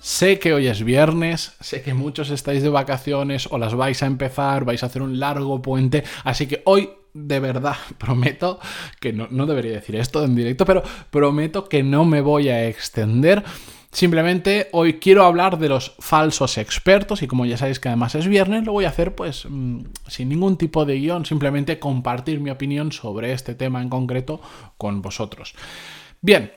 Sé que hoy es viernes, sé que muchos estáis de vacaciones o las vais a empezar, vais a hacer un largo puente, así que hoy de verdad prometo que no, debería decir esto en directo, pero prometo que no me voy a extender Simplemente hoy quiero hablar de los falsos expertos y como ya sabéis que además es viernes, lo voy a hacer pues mm, sin ningún tipo de guion, simplemente compartir mi opinión sobre este tema en concreto con vosotros. Bien,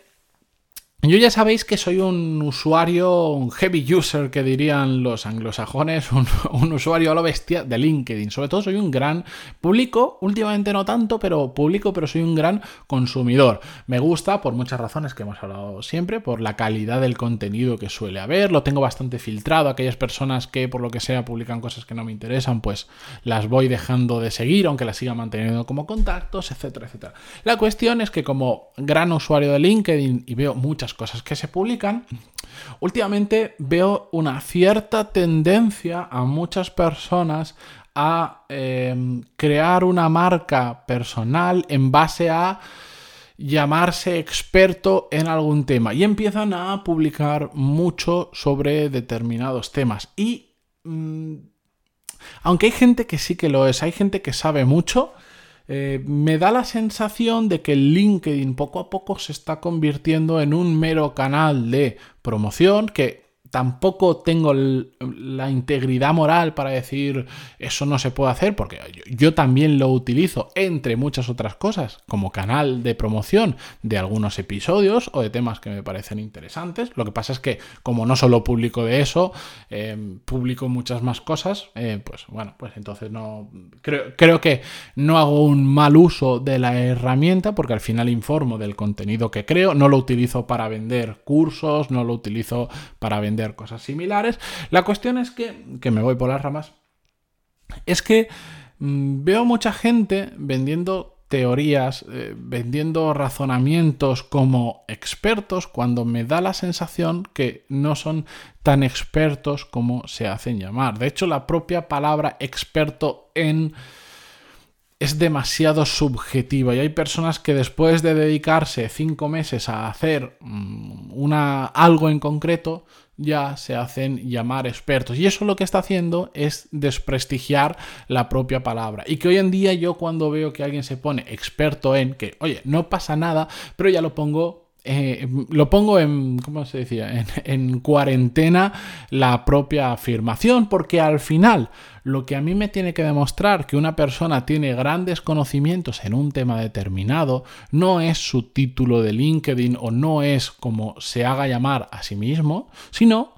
yo ya sabéis que soy un usuario, un heavy user que dirían los anglosajones, un, usuario a lo bestia de LinkedIn. Sobre todo soy un gran público, últimamente no tanto, pero público, pero soy un gran consumidor. Me gusta por muchas razones que hemos hablado siempre, por la calidad del contenido que suele haber, lo tengo bastante filtrado, aquellas personas que por lo que sea publican cosas que no me interesan, pues las voy dejando de seguir, aunque las siga manteniendo como contactos, etcétera, etcétera. La cuestión es que como gran usuario de LinkedIn y veo muchas cosas que se publican, últimamente veo una cierta tendencia a muchas personas a em, crear una marca personal en base a llamarse experto en algún tema. Y empiezan a publicar mucho sobre determinados temas. Y mm, aunque hay gente que sí que lo es, hay gente que sabe mucho, eh, me da la sensación de que LinkedIn poco a poco se está convirtiendo en un mero canal de promoción que tampoco tengo la integridad moral para decir eso no se puede hacer, porque yo, también lo utilizo, entre muchas otras cosas, como canal de promoción de algunos episodios o de temas que me parecen interesantes. Lo que pasa es que como no solo publico de eso, eh, publico muchas más cosas, eh, pues bueno, pues entonces no... Creo, creo que no hago un mal uso de la herramienta porque al final informo del contenido que creo, no lo utilizo para vender cursos, no lo utilizo para vender cosas similares. La cuestión es que, que me voy por las ramas, es que mm, veo mucha gente vendiendo teorías, eh, vendiendo razonamientos como expertos cuando me da la sensación que no son tan expertos como se hacen llamar. De hecho, la propia palabra experto en es demasiado subjetiva y hay personas que después de dedicarse cinco meses a hacer mm, una, algo en concreto ya se hacen llamar expertos. Y eso lo que está haciendo es desprestigiar la propia palabra. Y que hoy en día yo cuando veo que alguien se pone experto en que oye no pasa nada pero ya lo pongo eh, lo pongo en, ¿cómo se decía? En, cuarentena la propia afirmación, porque al final lo que a mí me tiene que demostrar que una persona tiene grandes conocimientos en un tema determinado no es su título de LinkedIn o no es como se haga llamar a sí mismo, sino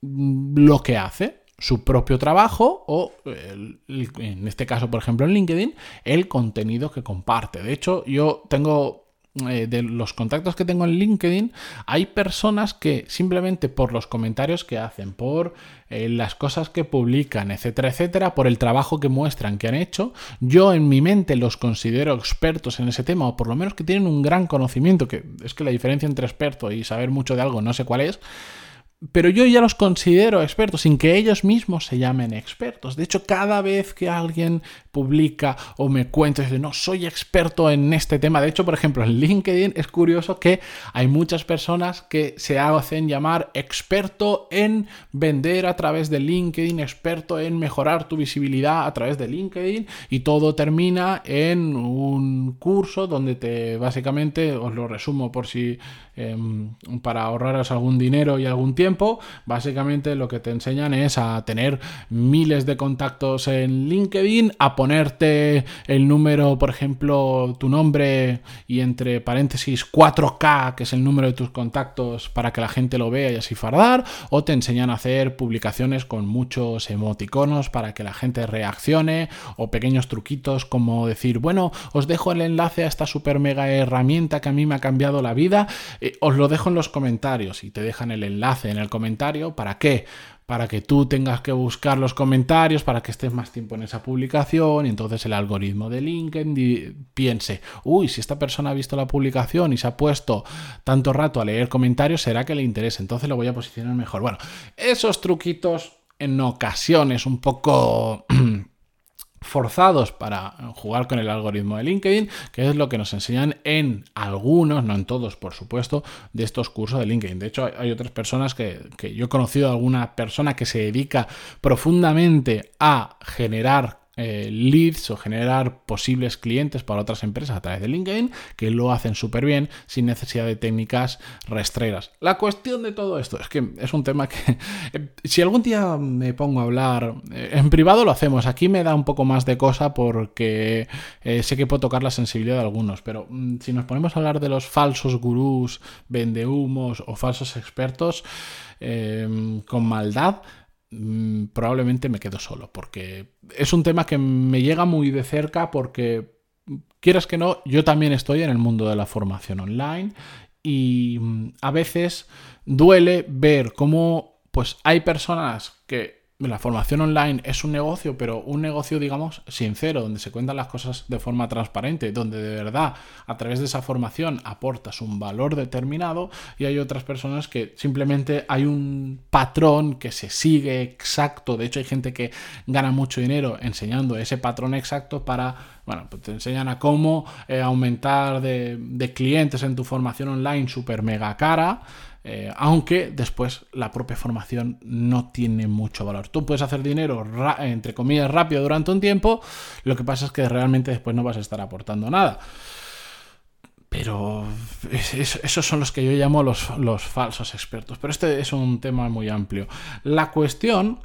lo que hace, su propio trabajo o, en este caso, por ejemplo, en LinkedIn, el contenido que comparte. De hecho, yo tengo eh, de los contactos que tengo en LinkedIn, hay personas que simplemente por los comentarios que hacen, por eh, las cosas que publican, etcétera, etcétera, por el trabajo que muestran que han hecho, yo en mi mente los considero expertos en ese tema, o por lo menos que tienen un gran conocimiento, que es que la diferencia entre experto y saber mucho de algo no sé cuál es, pero yo ya los considero expertos sin que ellos mismos se llamen expertos. De hecho, cada vez que alguien publica o me cuenta, dice, no, soy experto en este tema. De hecho, por ejemplo, en LinkedIn es curioso que hay muchas personas que se hacen llamar experto en vender a través de LinkedIn, experto en mejorar tu visibilidad a través de LinkedIn y todo termina en un curso donde te básicamente, os lo resumo por si em, para ahorraros algún dinero y algún tiempo, básicamente lo que te enseñan es a tener miles de contactos en LinkedIn, a poner ponerte el número, por ejemplo, tu nombre y entre paréntesis 4K, que es el número de tus contactos para que la gente lo vea y así fardar, o te enseñan a hacer publicaciones con muchos emoticonos para que la gente reaccione, o pequeños truquitos como decir, bueno, os dejo el enlace a esta super mega herramienta que a mí me ha cambiado la vida, eh, os lo dejo en los comentarios y te dejan el enlace en el comentario. ¿Para qué? Para que tú tengas que buscar los comentarios, para que estés más tiempo en esa publicación y entonces el algoritmo de LinkedIn piense, uy, si esta persona ha visto la publicación y se ha puesto tanto rato a leer comentarios, será que le interesa, entonces lo voy a posicionar mejor. Bueno, esos truquitos en ocasiones un poco forzados para jugar con el algoritmo de LinkedIn, que es lo que nos enseñan en algunos, no en todos, por supuesto, de estos cursos de LinkedIn. De hecho, hay otras personas que, que yo he conocido, alguna persona que se dedica profundamente a generar eh, leads o generar posibles clientes para otras empresas a través de LinkedIn, que lo hacen súper bien sin necesidad de técnicas rastreras. La cuestión de todo esto es que es un tema que eh, si algún día me pongo a hablar eh, en privado lo hacemos, aquí me da un poco más de cosa porque sé que puedo tocar la sensibilidad de algunos, pero mm, si nos ponemos a hablar de los falsos gurús, vendehumos o falsos expertos con maldad, Mm, probablemente me quedo solo, porque es un tema que me llega muy de cerca porque, quieras que no, yo también estoy en el mundo de la formación online y mm, a veces duele ver cómo pues hay personas que la formación online es un negocio, pero un negocio, digamos, sincero, donde se cuentan las cosas de forma transparente, donde de verdad a través de esa formación aportas un valor determinado y hay otras personas que simplemente hay un patrón que se sigue exacto. De hecho, hay gente que gana mucho dinero enseñando ese patrón exacto para, bueno, pues te enseñan a cómo eh, aumentar de, clientes en tu formación online super mega cara eh, aunque después la propia formación no tiene mucho valor. Tú puedes hacer dinero, entre comillas, rápido durante un tiempo, lo que pasa es que realmente después no vas a estar aportando nada. Pero esos son los que yo llamo los falsos expertos. Pero este es un tema muy amplio. La cuestión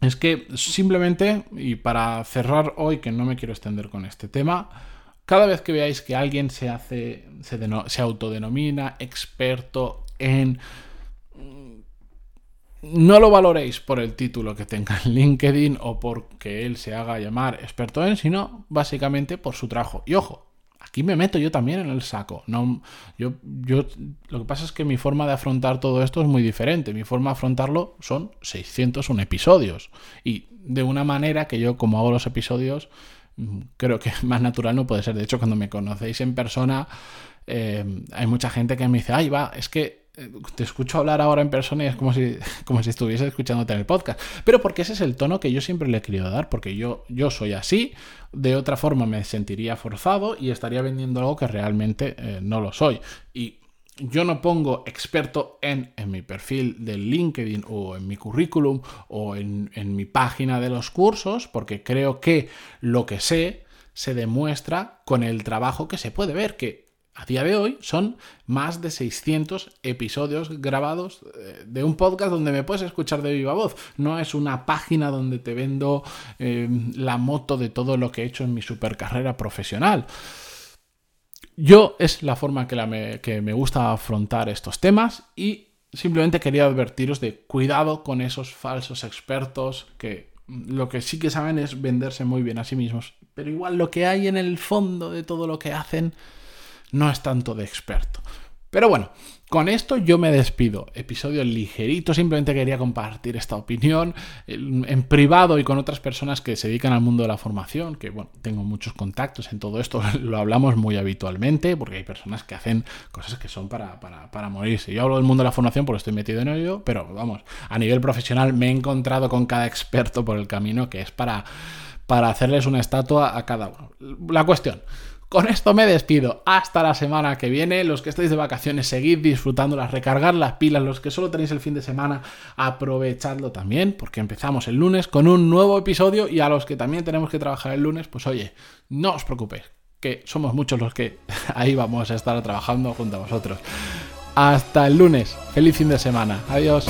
es que simplemente, y para cerrar hoy, que no me quiero extender con este tema, cada vez que veáis que alguien se hace, se, autodenomina experto en... No lo valoréis por el título que tenga en LinkedIn o porque él se haga llamar experto en, sino básicamente por su trabajo. Y ojo, aquí me meto yo también en el saco. No, yo, yo, lo que pasa es que mi forma de afrontar todo esto es muy diferente. Mi forma de afrontarlo son 601 episodios. Y de una manera que yo, como hago los episodios, mm, creo que más natural no puede ser. De hecho, cuando me conocéis en persona, eh, hay mucha gente que me dice, ay, va, es que te escucho hablar ahora en persona y es como si, como si estuviese escuchándote en el podcast. Pero porque ese es el tono que yo siempre le he querido dar, porque yo, yo soy así, de otra forma me sentiría forzado y estaría vendiendo algo que realmente eh, no lo soy. Y yo no pongo experto en, en mi perfil de LinkedIn o en mi currículum o en, en mi página de los cursos, porque creo que lo que sé se demuestra con el trabajo que se puede ver, que a día de hoy son más de 600 episodios grabados eh, de un podcast donde me puedes escuchar de viva voz. No es una página donde te vendo eh, la moto de todo lo que he hecho en mi supercarrera profesional. Yo es la forma que, que me gusta afrontar estos temas y simplemente quería advertiros de cuidado con esos falsos expertos que lo que sí que saben es venderse muy bien a sí mismos. Pero igual lo que hay en el fondo de todo lo que hacen no es tanto de experto. Pero bueno, con esto yo me despido. Episodio ligerito, simplemente quería compartir esta opinión en privado y con otras personas que se dedican al mundo de la formación, que bueno, tengo muchos contactos en todo esto, lo hablamos muy habitualmente, porque hay personas que hacen cosas que son para, para, morirse. Yo hablo del mundo de la formación porque estoy metido en ello, pero vamos, a nivel profesional me he encontrado con cada experto por el camino que es para, para hacerles una estatua a cada uno. La cuestión. Con esto me despido. Hasta la semana que viene. Los que estáis de vacaciones, seguid disfrutándolas, recargar las pilas. Los que solo tenéis el fin de semana, aprovechadlo también, porque empezamos el lunes con un nuevo episodio. Y a los que también tenemos que trabajar el lunes, pues oye, no os preocupéis, que somos muchos los que ahí vamos a estar trabajando junto a vosotros. Hasta el lunes. Feliz fin de semana. Adiós.